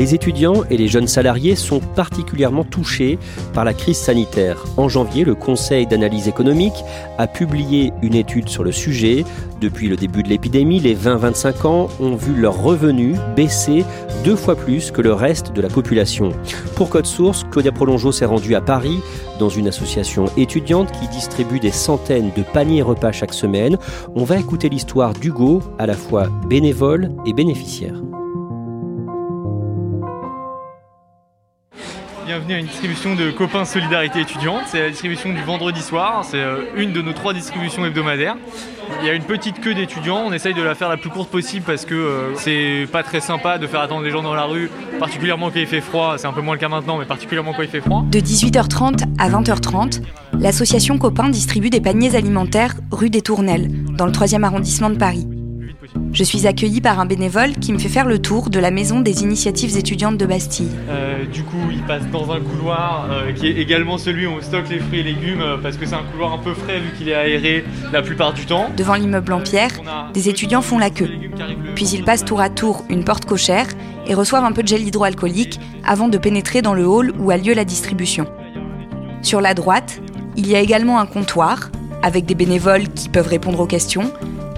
Les étudiants et les jeunes salariés sont particulièrement touchés par la crise sanitaire. En janvier, le Conseil d'analyse économique a publié une étude sur le sujet. Depuis le début de l'épidémie, les 20-25 ans ont vu leurs revenus baisser deux fois plus que le reste de la population. Pour Code Source, Claudia Prolongeau s'est rendue à Paris dans une association étudiante qui distribue des centaines de paniers repas chaque semaine. On va écouter l'histoire d'Hugo, à la fois bénévole et bénéficiaire. Bienvenue à une distribution de copains solidarité étudiante. C'est la distribution du vendredi soir. C'est euh, une de nos trois distributions hebdomadaires. Il y a une petite queue d'étudiants. On essaye de la faire la plus courte possible parce que euh, c'est pas très sympa de faire attendre les gens dans la rue, particulièrement quand il fait froid. C'est un peu moins le cas maintenant, mais particulièrement quand il fait froid. De 18h30 à 20h30, l'association Copains distribue des paniers alimentaires rue des Tournelles, dans le 3e arrondissement de Paris. Je suis accueillie par un bénévole qui me fait faire le tour de la maison des initiatives étudiantes de Bastille. Euh, du coup, il passe dans un couloir euh, qui est également celui où on stocke les fruits et légumes euh, parce que c'est un couloir un peu frais vu qu'il est aéré la plupart du temps. Devant l'immeuble en pierre, des étudiants font la queue. Puis ils passent tour à tour une porte cochère et reçoivent un peu de gel hydroalcoolique avant de pénétrer dans le hall où a lieu la distribution. Sur la droite, il y a également un comptoir avec des bénévoles qui peuvent répondre aux questions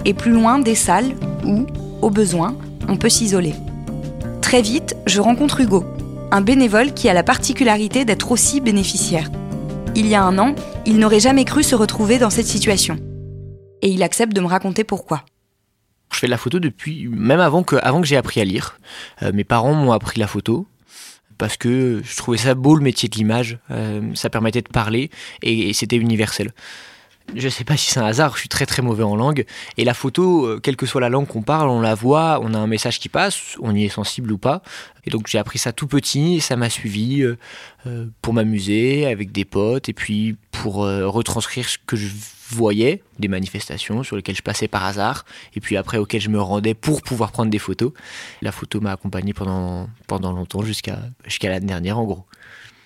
et plus loin des salles où, au besoin, on peut s'isoler. Très vite, je rencontre Hugo, un bénévole qui a la particularité d'être aussi bénéficiaire. Il y a un an, il n'aurait jamais cru se retrouver dans cette situation. Et il accepte de me raconter pourquoi. Je fais de la photo depuis, même avant que, avant que j'ai appris à lire. Euh, mes parents m'ont appris la photo parce que je trouvais ça beau le métier de l'image. Euh, ça permettait de parler et, et c'était universel je sais pas si c'est un hasard, je suis très très mauvais en langue. Et la photo, euh, quelle que soit la langue qu'on parle, on la voit, on a un message qui passe, on y est sensible ou pas. Et donc j'ai appris ça tout petit, et ça m'a suivi euh, euh, pour m'amuser avec des potes, et puis pour retranscrire ce que je voyais, des manifestations sur lesquelles je passais par hasard, et puis après auxquelles je me rendais pour pouvoir prendre des photos. La photo m'a accompagné pendant, pendant longtemps, jusqu'à jusqu'à l'année dernière en gros.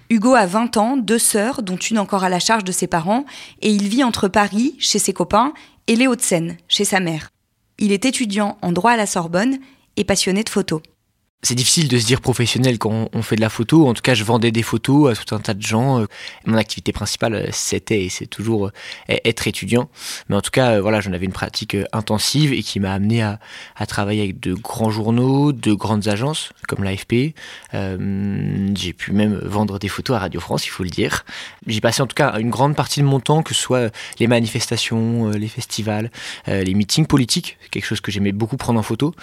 Hugo a 20 ans, deux sœurs, dont une encore à la charge de ses parents, et il vit entre Paris, chez ses copains, et les Hauts-de-Seine, chez sa mère. Il est étudiant en droit à la Sorbonne et passionné de photos c'est difficile de se dire professionnel quand on fait de la photo. En tout cas, je vendais des photos à tout un tas de gens. Mon activité principale, c'était et c'est toujours euh, être étudiant. Mais en tout cas, euh, voilà, j'en avais une pratique euh, intensive et qui m'a amené à, travailler avec de grands journaux, de grandes agences comme l'AFP. j'ai pu même vendre des photos à Radio France, il faut le dire. J'ai passé en tout cas une grande partie de mon temps, que ce soit les manifestations, les festivals, les meetings politiques, quelque chose que j'aimais beaucoup prendre en photo.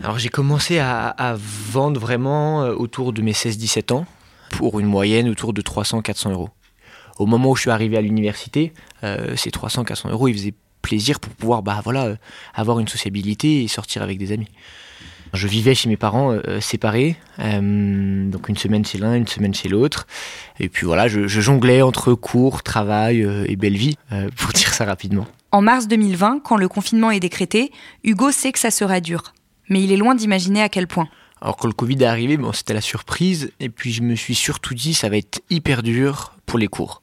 Alors j'ai commencé à, vendre vraiment euh, autour de mes 16-17 ans pour une moyenne autour de 300-400 euros. Au moment où je suis arrivé à l'université, euh, ces 300-400 euros, ils faisaient plaisir pour pouvoir bah, voilà, euh, avoir une sociabilité et sortir avec des amis. Je vivais chez mes parents séparés, donc une semaine chez l'un, une semaine chez l'autre. Et puis voilà, je, jonglais entre cours, travail et belle vie, pour dire ça rapidement. En mars 2020, quand le confinement est décrété, Hugo sait que ça sera dur mais il est loin d'imaginer à quel point. Alors quand le Covid est arrivé, bon, c'était la surprise, et puis je me suis surtout dit ça va être hyper dur pour les cours.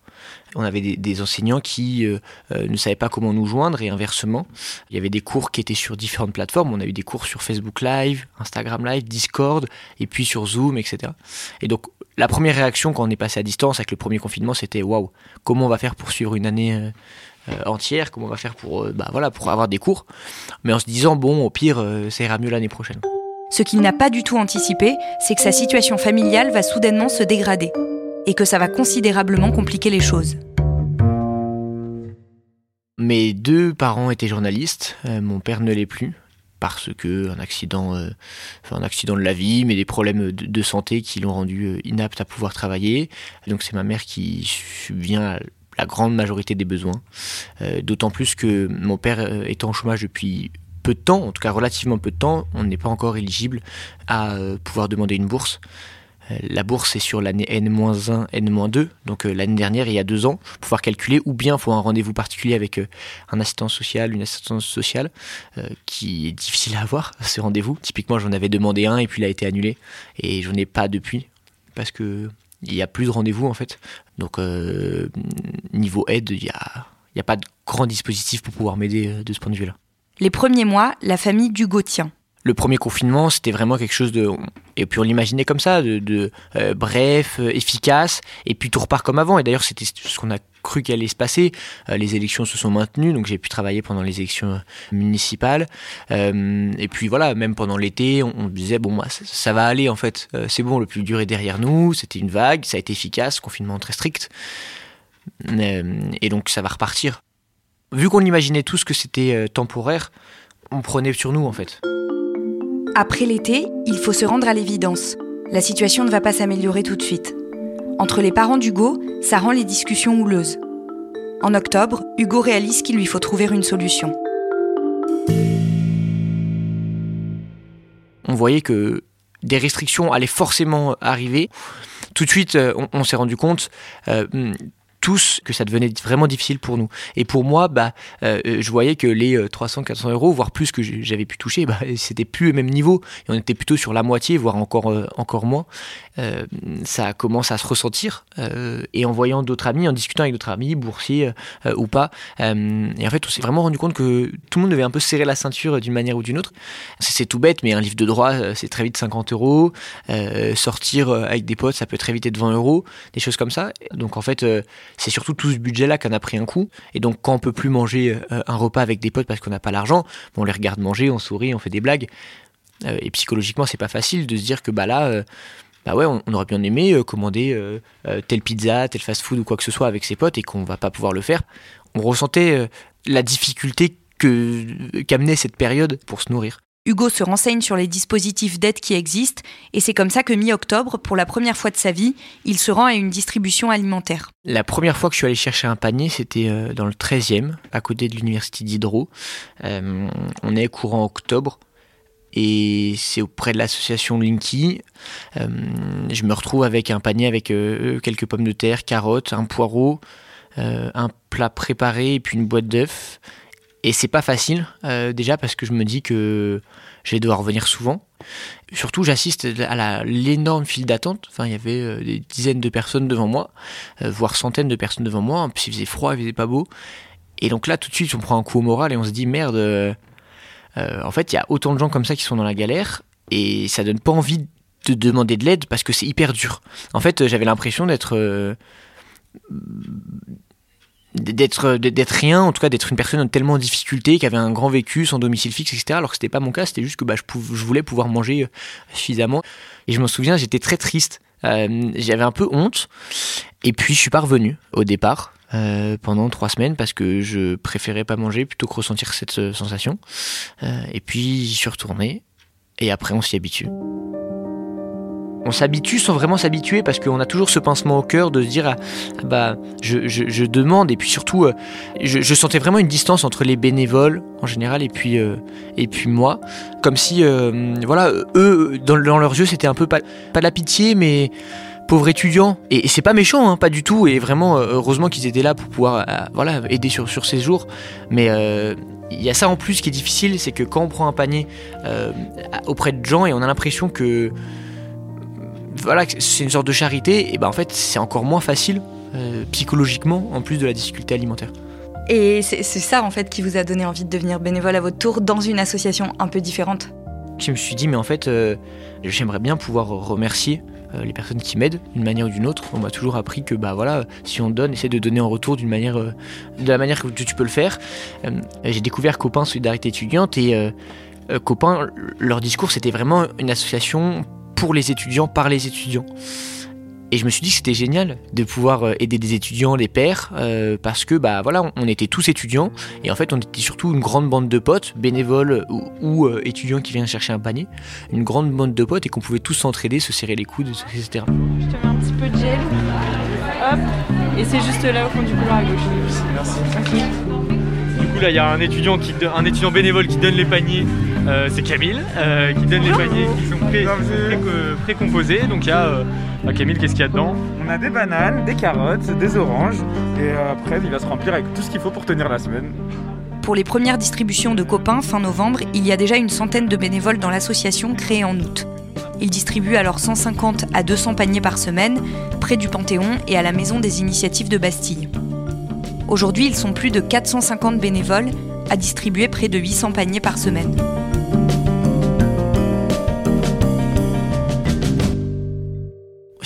On avait des, enseignants qui ne savaient pas comment nous joindre et inversement. Il y avait des cours qui étaient sur différentes plateformes. On a eu des cours sur Facebook Live, Instagram Live, Discord, et puis sur Zoom, etc. Et donc la première réaction quand on est passé à distance avec le premier confinement, c'était waouh, comment on va faire pour suivre une année entière, comment on va faire pour, bah, voilà, pour avoir des cours, mais en se disant bon, au pire, ça ira mieux l'année prochaine. Ce qu'il n'a pas du tout anticipé, c'est que sa situation familiale va soudainement se dégrader et que ça va considérablement compliquer les choses. Mes deux parents étaient journalistes, euh, mon père ne l'est plus parce que un accident, euh, un accident de la vie, mais des problèmes de, santé qui l'ont rendu euh, inapte à pouvoir travailler. Donc c'est ma mère qui subvient à la grande majorité des besoins. D'autant plus que mon père étant en chômage depuis peu de temps, en tout cas relativement peu de temps, on n'est pas encore éligible à euh, pouvoir demander une bourse. Euh, la bourse est sur l'année N-1, N-2, donc euh, l'année dernière, il y a deux ans, pour pouvoir calculer, ou bien il faut un rendez-vous particulier avec un assistant social, une assistance sociale, qui est difficile à avoir, ce rendez-vous. Typiquement, j'en avais demandé un et puis il a été annulé, et je n'en ai pas depuis, parce que il n'y a plus de rendez-vous en fait. Donc niveau aide, il n'y a, a pas de grand dispositif pour pouvoir m'aider de ce point de vue-là. Les premiers mois, la famille d'Hugo tient. Le premier confinement, c'était vraiment quelque chose de, et puis on l'imaginait comme ça, de, euh, bref, euh, efficace, et puis tout repart comme avant. Et d'ailleurs, c'était ce qu'on a cru qu'il allait se passer. Euh, les élections se sont maintenues, donc j'ai pu travailler pendant les élections municipales. et puis voilà, même pendant l'été, on, disait bon, bah, ça, va aller en fait. c'est bon, le plus dur est derrière nous. C'était une vague, ça a été efficace, confinement très strict, et donc ça va repartir vu qu'on imaginait tous que c'était euh, temporaire, on prenait sur nous en fait. Après l'été, il faut se rendre à l'évidence. La situation ne va pas s'améliorer tout de suite. Entre les parents d'Hugo, ça rend les discussions houleuses. En octobre, Hugo réalise qu'il lui faut trouver une solution. On voyait que des restrictions allaient forcément arriver. Tout de suite, euh, on, s'est rendu compte, euh, tous que ça devenait vraiment difficile pour nous. Et pour moi, bah, euh, je voyais que les 300-400 euh, euros, voire plus que j'avais pu toucher, bah, c'était plus le même niveau. Et on était plutôt sur la moitié, voire encore, euh, encore moins. ça commence à se ressentir. et en voyant d'autres amis, en discutant avec d'autres amis, boursiers ou pas, et en fait, on s'est vraiment rendu compte que tout le monde devait un peu serrer la ceinture d'une manière ou d'une autre. C'est tout bête, mais un livre de droit, c'est très vite 50 euros. sortir avec des potes, ça peut très vite être 20 euros. Des choses comme ça. Donc en fait, c'est surtout tout ce budget-là qu'on a pris un coup. Et donc, quand on peut plus manger euh, un repas avec des potes parce qu'on n'a pas l'argent, on les regarde manger, on sourit, on fait des blagues. Euh, et psychologiquement, c'est pas facile de se dire que bah là, euh, bah ouais, on, aurait bien aimé commander telle pizza, tel fast-food ou quoi que ce soit avec ses potes et qu'on va pas pouvoir le faire. On ressentait la difficulté que qu'amenait cette période pour se nourrir. Hugo se renseigne sur les dispositifs d'aide qui existent et c'est comme ça que mi-octobre, pour la première fois de sa vie, il se rend à une distribution alimentaire. La première fois que je suis allé chercher un panier, c'était euh, dans le 13e, à côté de l'université d'Hydro. Euh, on est courant octobre et c'est auprès de l'association Linky. Euh, je me retrouve avec un panier avec quelques pommes de terre, carottes, un poireau, un plat préparé et puis une boîte d'œufs. Et c'est pas facile, euh, déjà parce que je me dis que je vais devoir revenir souvent. Surtout, j'assiste à l'énorme file d'attente. Enfin, il y avait euh, des dizaines de personnes devant moi, euh, voire centaines de personnes devant moi. En plus, il faisait froid, il faisait pas beau. Et donc là, tout de suite, on prend un coup au moral et on se dit merde. en fait, il y a autant de gens comme ça qui sont dans la galère et ça donne pas envie de demander de l'aide parce que c'est hyper dur. En fait, j'avais l'impression d'être d'être d'être rien en tout cas d'être une personne tellement en difficulté qui avait un grand vécu sans domicile fixe etc alors que c'était pas mon cas c'était juste que bah, je, je voulais pouvoir manger euh, suffisamment. Et je m'en souviens j'étais très triste. Euh, j'avais un peu honte. Et puis je suis pas revenu au départ euh, pendant trois semaines parce que je préférais pas manger plutôt que ressentir cette sensation. Et puis j'y suis retourné. Et après on s'y habitue on s'habitue sans vraiment s'habituer parce qu'on a toujours ce pincement au cœur de se dire ah, bah je, demande. Et puis surtout euh, je, sentais vraiment une distance entre les bénévoles en général et puis euh, et puis moi. Comme si euh, voilà eux dans, leurs yeux c'était un peu pas, pas de la pitié mais pauvre étudiant. Et, c'est pas méchant hein, pas du tout. Et vraiment heureusement qu'ils étaient là pour pouvoir voilà aider sur, sur ces jours. Mais il y a ça en plus qui est difficile c'est que quand on prend un panier auprès de gens et on a l'impression que voilà, c'est une sorte de charité, et ben en fait c'est encore moins facile psychologiquement en plus de la difficulté alimentaire. Et c'est ça en fait qui vous a donné envie de devenir bénévole à votre tour dans une association un peu différente? Je me suis dit mais en fait j'aimerais bien pouvoir remercier euh, les personnes qui m'aident d'une manière ou d'une autre. On m'a toujours appris que bah voilà, si on donne, essaie de donner en retour d'une manière, euh, de la manière que tu peux le faire. Euh, j'ai découvert Copain Solidarité étudiante et Copain, leur discours c'était vraiment une association pour les étudiants, par les étudiants. Et je me suis dit que c'était génial de pouvoir euh, aider des étudiants, les pères, euh, parce que bah voilà, on, était tous étudiants et en fait on était surtout une grande bande de potes, bénévoles ou, euh, étudiants qui viennent chercher un panier, une grande bande de potes et qu'on pouvait tous s'entraider, se serrer les coudes, etc. Je te mets un petit peu de gel, hop, et c'est juste là au fond du couloir à gauche. Merci. Du coup là il y a un étudiant qui, un étudiant bénévole qui donne les paniers euh, c'est Camille euh, qui donne les paniers qui sont précomposés. Donc il y a euh, bah, Camille, qu'est-ce qu'il y a dedans? On a des bananes, des carottes, des oranges et après il va se remplir avec tout ce qu'il faut pour tenir la semaine. Pour les premières distributions de copains fin novembre, il y a déjà une centaine de bénévoles dans l'association créée en août. Ils distribuent alors 150 à 200 paniers par semaine, près du Panthéon et à la Maison des Initiatives de Bastille. Aujourd'hui, ils sont plus de 450 bénévoles à distribuer près de 800 paniers par semaine.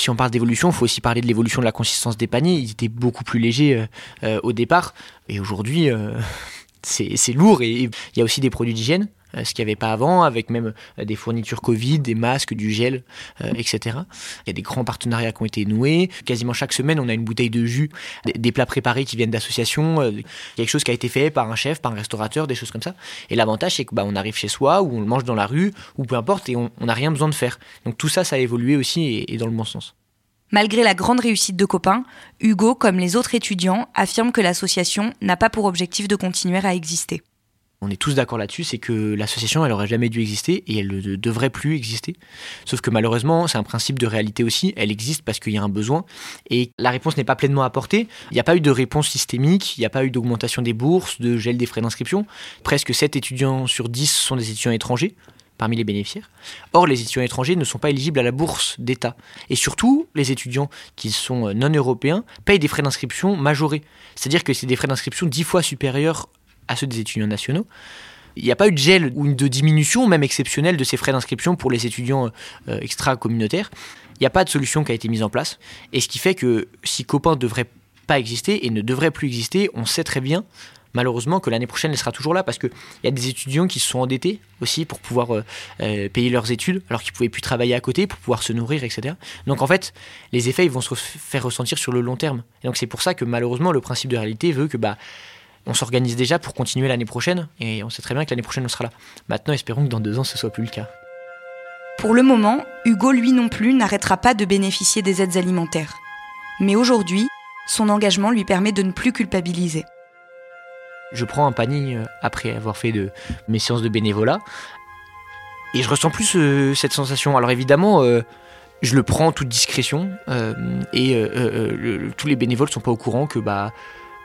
si on parle d'évolution, il faut aussi parler de l'évolution de la consistance des paniers. Ils étaient beaucoup plus légers euh, euh, au départ. Et aujourd'hui, euh, c'est lourd. Et il y a aussi des produits d'hygiène, ce qu'il n'y avait pas avant, avec même des fournitures Covid, des masques, du gel, etc. Il y a des grands partenariats qui ont été noués. Quasiment chaque semaine, on a une bouteille de jus, des, plats préparés qui viennent d'associations, quelque chose qui a été fait par un chef, par un restaurateur, des choses comme ça. Et l'avantage, c'est que bah, on arrive chez soi, ou on le mange dans la rue, ou peu importe, et on n'a rien besoin de faire. Donc tout ça, ça a évolué aussi et dans le bon sens. Malgré la grande réussite de Copain, Hugo, comme les autres étudiants, affirme que l'association n'a pas pour objectif de continuer à exister. On est tous d'accord là-dessus, c'est que l'association, elle aurait jamais dû exister et elle ne devrait plus exister. Sauf que malheureusement, c'est un principe de réalité aussi, elle existe parce qu'il y a un besoin et la réponse n'est pas pleinement apportée. Il n'y a pas eu de réponse systémique, il n'y a pas eu d'augmentation des bourses, de gel des frais d'inscription. Presque 7 étudiants sur 10 sont des étudiants étrangers parmi les bénéficiaires. Or, les étudiants étrangers ne sont pas éligibles à la bourse d'État. Et surtout, les étudiants qui sont non européens payent des frais d'inscription majorés. C'est-à-dire que c'est des frais d'inscription dix fois supérieurs à ceux des étudiants nationaux. Il n'y a pas eu de gel ou de diminution, même exceptionnelle, de ces frais d'inscription pour les étudiants euh, extra-communautaires. Il n'y a pas de solution qui a été mise en place. Et ce qui fait que si Copain ne devrait pas exister et ne devrait plus exister, on sait très bien malheureusement que l'année prochaine elle sera toujours là parce qu'il y a des étudiants qui se sont endettés aussi pour pouvoir euh, euh, payer leurs études alors qu'ils pouvaient plus travailler à côté pour pouvoir se nourrir etc. Donc en fait les effets ils vont se faire ressentir sur le long terme. Et donc c'est pour ça que malheureusement le principe de réalité veut que bah on s'organise déjà pour continuer l'année prochaine et on sait très bien que l'année prochaine on sera là. Maintenant espérons que dans deux ans ce soit plus le cas. Pour le moment, Hugo lui non plus n'arrêtera pas de bénéficier des aides alimentaires. Mais aujourd'hui, son engagement lui permet de ne plus culpabiliser je prends un panier euh, après avoir fait de mes séances de bénévolat et je ressens plus euh, cette sensation. Alors évidemment, euh, je le prends en toute discrétion et tous les bénévoles sont pas au courant que bah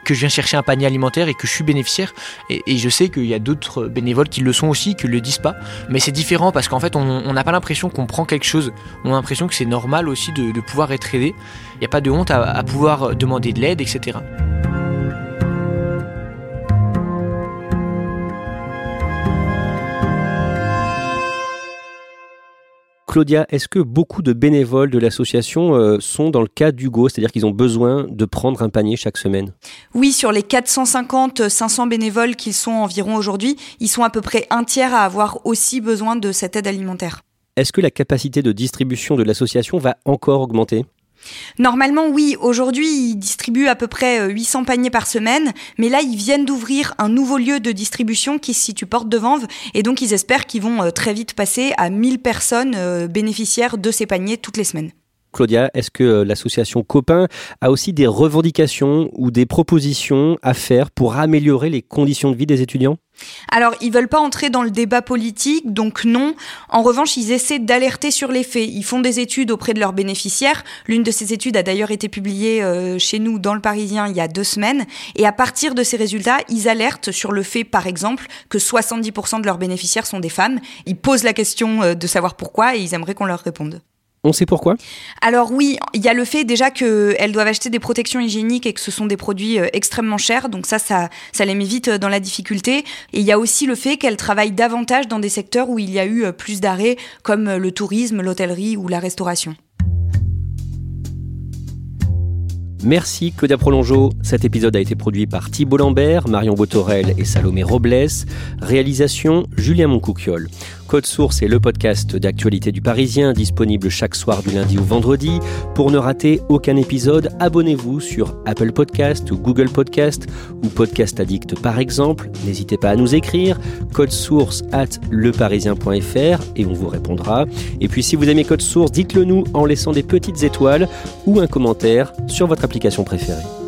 que je viens chercher un panier alimentaire et que je suis bénéficiaire. Et, je sais qu'il y a d'autres bénévoles qui le sont aussi, qui ne le disent pas. Mais c'est différent parce qu'en fait, on n'a pas l'impression qu'on prend quelque chose. On a l'impression que c'est normal aussi de, pouvoir être aidé. Il n'y a pas de honte à pouvoir demander de l'aide, etc. Claudia, est-ce que beaucoup de bénévoles de l'association euh, sont dans le cas d'Hugo, c'est-à-dire qu'ils ont besoin de prendre un panier chaque semaine? Oui, sur les 450-500 bénévoles qu'ils sont environ aujourd'hui, ils sont à peu près un tiers à avoir aussi besoin de cette aide alimentaire. Est-ce que la capacité de distribution de l'association va encore augmenter? Normalement, oui. Aujourd'hui, ils distribuent à peu près 800 euh, paniers par semaine. Mais là, ils viennent d'ouvrir un nouveau lieu de distribution qui se situe porte de Vanves. Et donc, ils espèrent qu'ils vont euh, très vite passer à 1000 personnes euh, bénéficiaires de ces paniers toutes les semaines. Claudia, est-ce que l'association Copain a aussi des revendications ou des propositions à faire pour améliorer les conditions de vie des étudiants? Alors, ils veulent pas entrer dans le débat politique, donc non. En revanche, ils essaient d'alerter sur les faits. Ils font des études auprès de leurs bénéficiaires. L'une de ces études a d'ailleurs été publiée euh, chez nous dans le Parisien il y a deux semaines. Et à partir de ces résultats, ils alertent sur le fait, par exemple, que 70% de leurs bénéficiaires sont des femmes. Ils posent la question euh, de savoir pourquoi et ils aimeraient qu'on leur réponde. On sait pourquoi? Alors oui, il y a le fait déjà qu'elles doivent acheter des protections hygiéniques et que ce sont des produits euh, extrêmement chers, donc ça, ça, ça les met vite dans la difficulté. Et il y a aussi le fait qu'elles travaillent davantage dans des secteurs où il y a eu plus d'arrêts, comme le tourisme, l'hôtellerie ou la restauration. Merci Claudia Prolongeau. Cet épisode a été produit par Thibault Lambert, Marion Botorel et Salomé Robles. Réalisation Julien Moncouquiol. Code Source est le podcast d'actualité du Parisien, disponible chaque soir du lundi au vendredi. Pour ne rater aucun épisode, abonnez-vous sur Apple Podcast ou Google Podcast ou Podcast Addict par exemple. N'hésitez pas à nous écrire code source at leparisien.fr et on vous répondra. Et puis si vous aimez Code Source, dites-le nous en laissant des petites étoiles ou un commentaire sur votre application préférée.